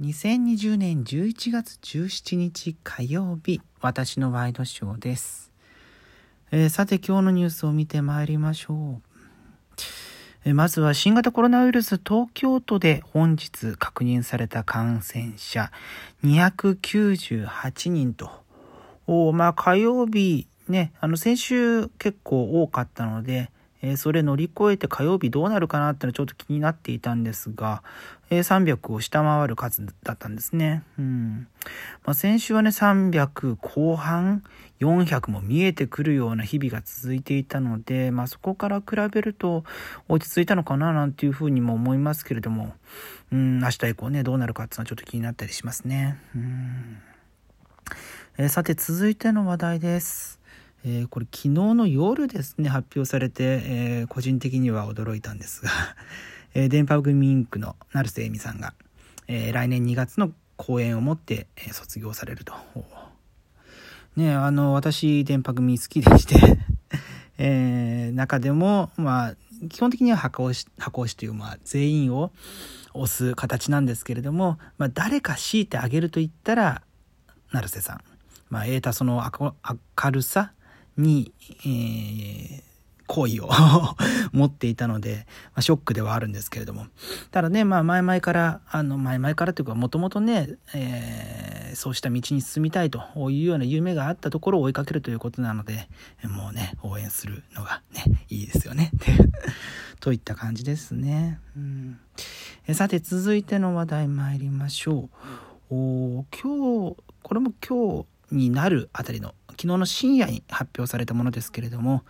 2020年11月17日火曜日、私のワイドショーです。えーさて今日のニュースを見てまいりましょう。えーまずは新型コロナウイルス東京都で本日確認された感染者298人と。おまあ火曜日ね、あの先週結構多かったので、えそれ乗り越えて火曜日どうなるかなってのはちょっと気になっていたんですが、え300を下回る数だったんですね。うん。まあ、先週はね、300後半、400も見えてくるような日々が続いていたので、まあ、そこから比べると落ち着いたのかななんていうふうにも思いますけれども、うん、明日以降ね、どうなるかっていうのはちょっと気になったりしますね。うん。えーさて、続いての話題です。えーこれ昨日の夜ですね、発表されて、えー個人的には驚いたんですが、えー電波組インクの成瀬恵美さんが、えー来年2月の公演をもって、えー卒業されると。ねあの、私、電波組好きでして、えー中でも、まあ、基本的には箱押し、箱押しという、まあ、全員を押す形なんですけれども、まあ、誰か強いてあげると言ったら、成瀬さん。まあ、得たその明るさに、えー好意を 持っていたので、まあ、ショックではあるんですけれども。ただね、まあ、前々から、あの、前々からというか、もともとね、えーそうした道に進みたいというような夢があったところを追いかけるということなので、もうね、応援するのがね、いいですよね。といった感じですね。うん、えさて、続いての話題参りましょう。お今日、これも今日になるあたりの、昨日の深夜に発表されたものですけれども、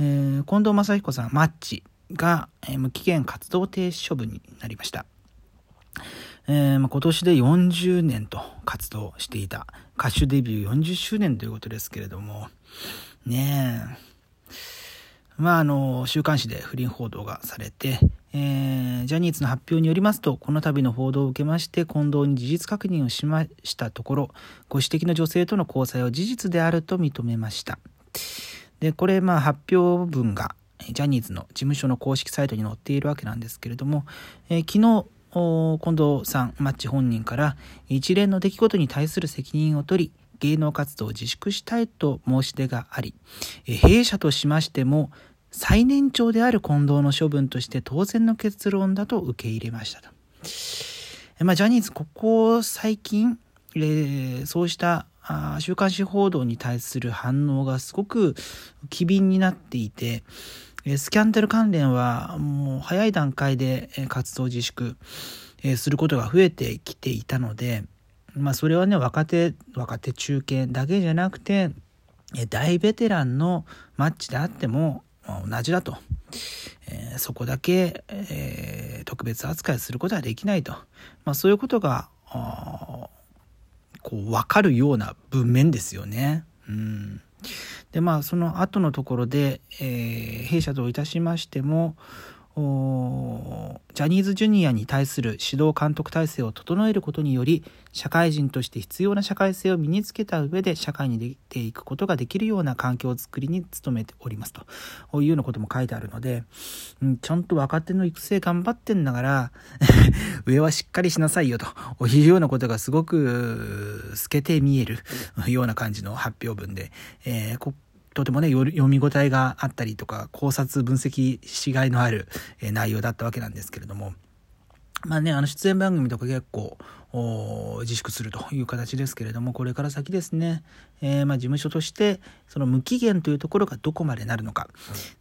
えー近藤正彦さん、マッチが、え無期限活動停止処分になりました。えーまあ、今年で40年と活動していた歌手デビュー40周年ということですけれども、ねえ。まあ、あの、週刊誌で不倫報道がされて、えージャニーズの発表によりますと、この度の報道を受けまして、近藤に事実確認をしましたところ、ご指摘の女性との交際は事実であると認めました。で、これ、まあ、発表文が、ジャニーズの事務所の公式サイトに載っているわけなんですけれども、えー昨日、近藤さん、マッチ本人から、一連の出来事に対する責任を取り、芸能活動を自粛したいと申し出があり、え弊社としましても、最年長である近藤の処分として当然の結論だと受け入れましたと。えまあ、ジャニーズ、ここ最近、えーそうしたあ週刊誌報道に対する反応がすごく機敏になっていて、えスキャンダル関連はもう早い段階でえ活動自粛えすることが増えてきていたので、まあそれはね、若手、若手中堅だけじゃなくて、大ベテランのマッチであっても同じだと。えーそこだけ、えー特別扱いすることはできないと。まあそういうことが、こう分かるような文面ですよね。うん。でまあその後のところで、えー弊社といたしましてもジャニーズジュニアに対する指導監督体制を整えることにより社会人として必要な社会性を身につけた上で社会に出ていくことができるような環境づくりに努めておりますと。いうようなことも書いてあるので、うん、ちゃんと若手の育成頑張ってんだから 上はしっかりしなさいよというようなことがすごく透けて見えるような感じの発表文で、えーとてもね、よ読み応えがあったりとか、考察分析しがいのある、えー内容だったわけなんですけれども、まあね、あの出演番組とか結構お自粛するという形ですけれども、これから先ですね、えーまあ事務所として、その無期限というところがどこまでなるのか、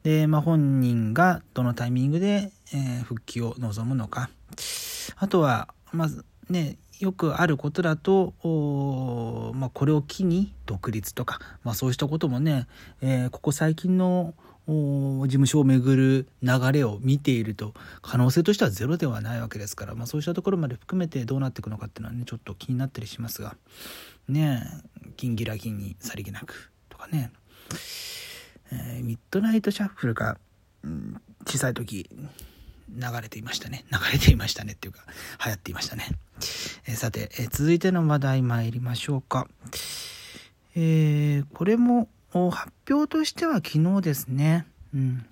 で、まあ本人がどのタイミングで、えー復帰を望むのか、あとは、まずね、よくあることだと、まあ、これを機に独立とか、まあ、そうしたこともね、えーここ最近の事務所をめぐる流れを見ていると可能性としてはゼロではないわけですから、まあ、そうしたところまで含めてどうなっていくのかっていうのはねちょっと気になったりしますがねえ銀ギラ銀にさりげなくとかね、えーミッドナイトシャッフルが、うん小さい時流れていましたね。流れていましたねっていうか流行っていましたね、えーさて、えー続いての話題参りましょうか。えーこれも発表としては昨日ですね、うん。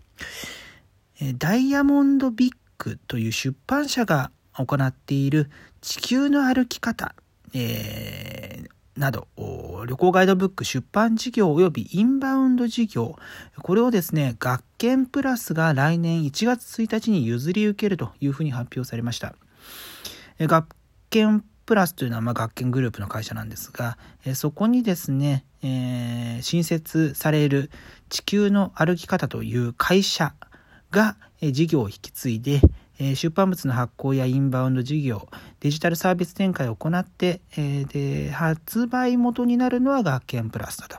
えダイヤモンドビッグという出版社が、行っている地球の歩き方、え、など、旅行ガイドブック出版事業及びインバウンド事業、これをですね、学研プラスが来年1月1日に譲り受けるというふうに発表されました。学研プラスというのは、ま、学研グループの会社なんですが、そこにですね、えー、新設される地球の歩き方という会社が、事業を引き継いで、え出版物の発行やインバウンド事業、デジタルサービス展開を行って、えで発売元になるのは学研プラスだと。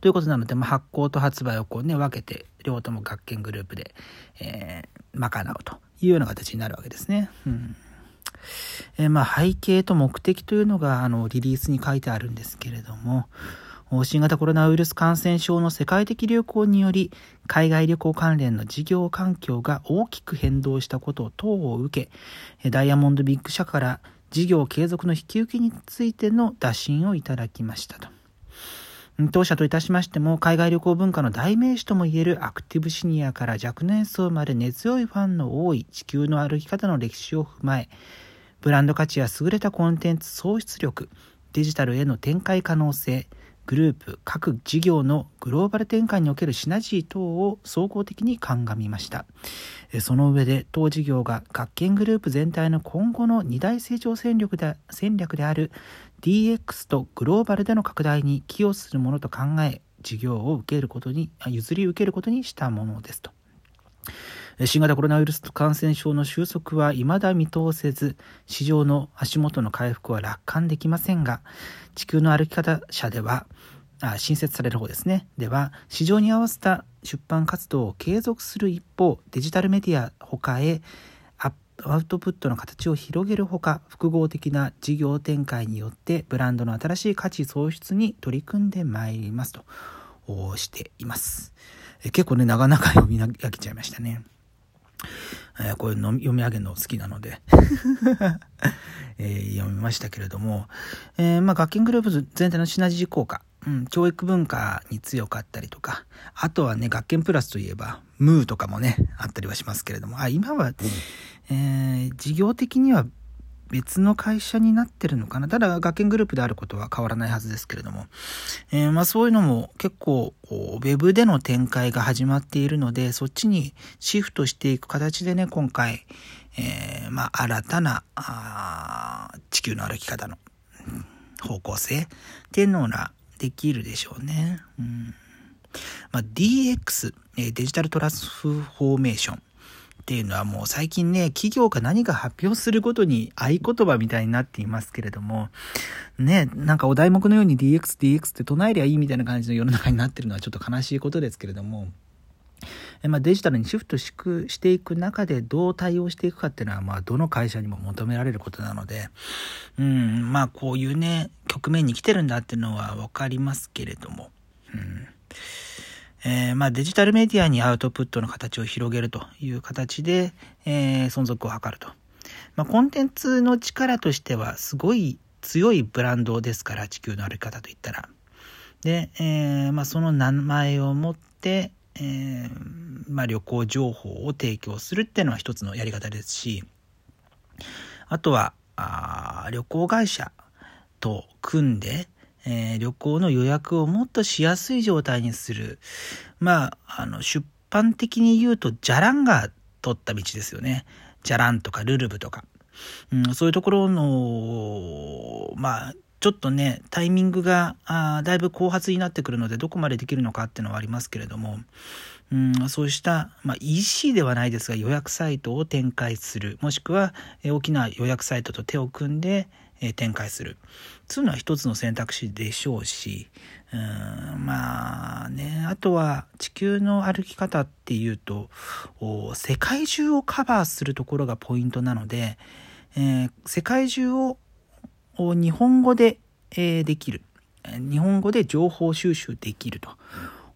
ということなので、まあ、発行と発売をこうね、分けて、両方とも学研グループで、えー、賄うというような形になるわけですね。うんえー、まあ背景と目的というのがあのリリースに書いてあるんですけれども、新型コロナウイルス感染症の世界的流行により、海外旅行関連の事業環境が大きく変動したこと等を受け、ダイヤモンドビッグ社から事業継続の引き受けについての打診をいただきましたと。当社といたしましても、海外旅行文化の代名詞ともいえるアクティブシニアから若年層まで根強いファンの多い地球の歩き方の歴史を踏まえ、ブランド価値や優れたコンテンツ創出力、デジタルへの展開可能性、グループ、各事業のグローバル展開におけるシナジー等を総合的に鑑みました。その上で、当事業が学研グループ全体の今後の二大成長戦略で戦略である DX とグローバルでの拡大に寄与するものと考え、事業を受けることに、譲り受けることにしたものですと。新型コロナウイルス感染症の収束は未だ見通せず、市場の足元の回復は楽観できませんが、地球の歩き方社では、あ新設される方ですね。では、市場に合わせた出版活動を継続する一方、デジタルメディア他へアウトプットの形を広げるほか、複合的な事業展開によってブランドの新しい価値創出に取り組んでまいりますとしています。結構ね、長々読み上げちゃいましたね。えー、こういうの読み上げるの好きなので。えー、読みましたけれども、えー、まあ、学研グループ全体のシナジー効果、うん、教育文化に強かったりとか、あとはね、学研プラスといえば、ムーとかもね、あったりはしますけれども、あ、今は、えー、事業的には別の会社になってるのかな？ただ、学研グループであることは変わらないはずですけれども。えー、まあそういうのも結構、ウェブでの展開が始まっているので、そっちにシフトしていく形でね、今回、えー、まあ新たな、あ地球の歩き方の方向性っていうのができるでしょうね。うんまあ、DX、デジタルトランスフォーメーション。っていうのはもう最近ね、企業が何か発表することに合言葉みたいになっていますけれども、ね、なんかお題目のように DX、DX って唱えりゃいいみたいな感じの世の中になってるのはちょっと悲しいことですけれども、まあ、デジタルにシフトしていく中でどう対応していくかっていうのは、まあ、どの会社にも求められることなので、うん、まあ、こういうね、局面に来てるんだっていうのはわかりますけれども、うん。えー、まあ、デジタルメディアにアウトプットの形を広げるという形で、えー、存続を図ると。まあ、コンテンツの力としてはすごい強いブランドですから、地球の歩き方といったら。で、えー、まあ、その名前を持って、えまあ、旅行情報を提供するっていうのは一つのやり方ですし、あとは、あ旅行会社と組んで、えー、旅行の予約をもっとしやすい状態にする。まあ、あの、出版的に言うと、じゃらんが取った道ですよね。じゃらんとかルルブとか。うん、そういうところの、まあ、ちょっとね、タイミングがあだいぶ後発になってくるので、どこまでできるのかっていうのはありますけれども、うん、そうした、まあ、EC ではないですが、予約サイトを展開する。もしくは、え大きな予約サイトと手を組んで、え展開する。つうのは一つの選択肢でしょうし、うんまあね、あとは地球の歩き方っていうと、世界中をカバーするところがポイントなので、えー、世界中を日本語で、えー、できる。日本語で情報収集できる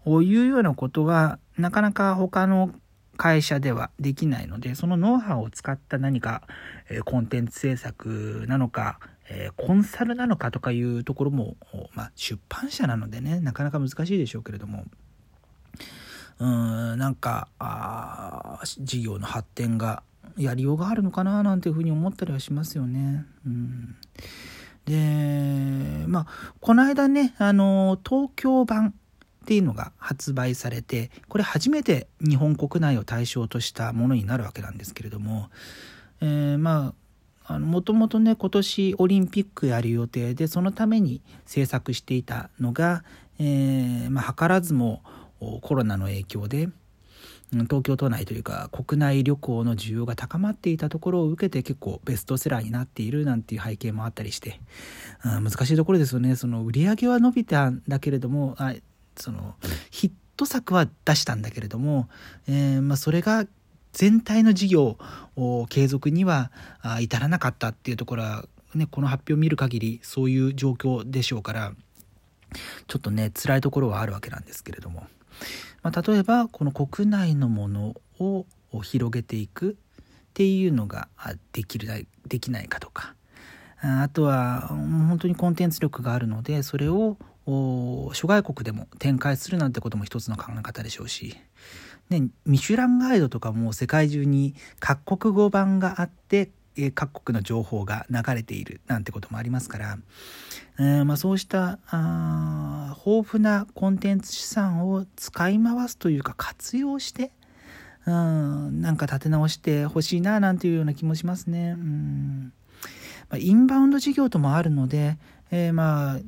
というようなことがなかなか他の会社ではできないので、そのノウハウを使った何か、え、コンテンツ制作なのか、えー、コンサルなのかとかいうところも、まあ、出版社なのでね、なかなか難しいでしょうけれども、うーん、なんか、あ事業の発展がやりようがあるのかななんていうふうに思ったりはしますよね。うん、でまあこの間ねあの東京版っていうのが発売されてこれ初めて日本国内を対象としたものになるわけなんですけれども、えー、まあもともとね今年オリンピックやる予定でそのために制作していたのが、えー、まあ、図らずもコロナの影響で東京都内というか国内旅行の需要が高まっていたところを受けて結構ベストセラーになっているなんていう背景もあったりして、うん、難しいところですよね。その売り上げは伸びたんだけれどもあそのヒット作は出したんだけれども、えー、まあ、それが全体の事業を継続には至らなかったっていうところは、ね、この発表を見る限りそういう状況でしょうからちょっとね辛いところはあるわけなんですけれども。まあ、例えばこの国内のものを広げていくっていうのができるできないかとかあとは本当にコンテンツ力があるのでそれを諸外国でも展開するなんてことも一つの考え方でしょうし、ね、ミシュランガイドとかも世界中に各国語版があって各国の情報が流れているなんてこともありますから、えー、まあ、そうしたあ豊富なコンテンツ資産を使い回すというか活用してうんなんか立て直してほしいななんていうような気もしますね。うん、インバウンド事業ともあるので、えー、まあ、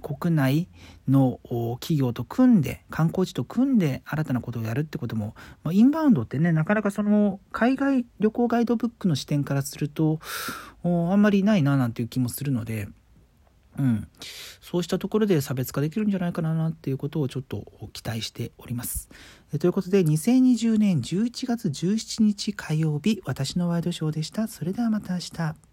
国内の企業と組んで観光地と組んで新たなことをやるってことも、まあ、インバウンドってねなかなかその海外旅行ガイドブックの視点からするとあんまりないななんていう気もするので。うん、そうしたところで差別化できるんじゃないかなっていうことをちょっと期待しております。ということで2020年11月17日火曜日私のワイドショーでした。それではまた明日。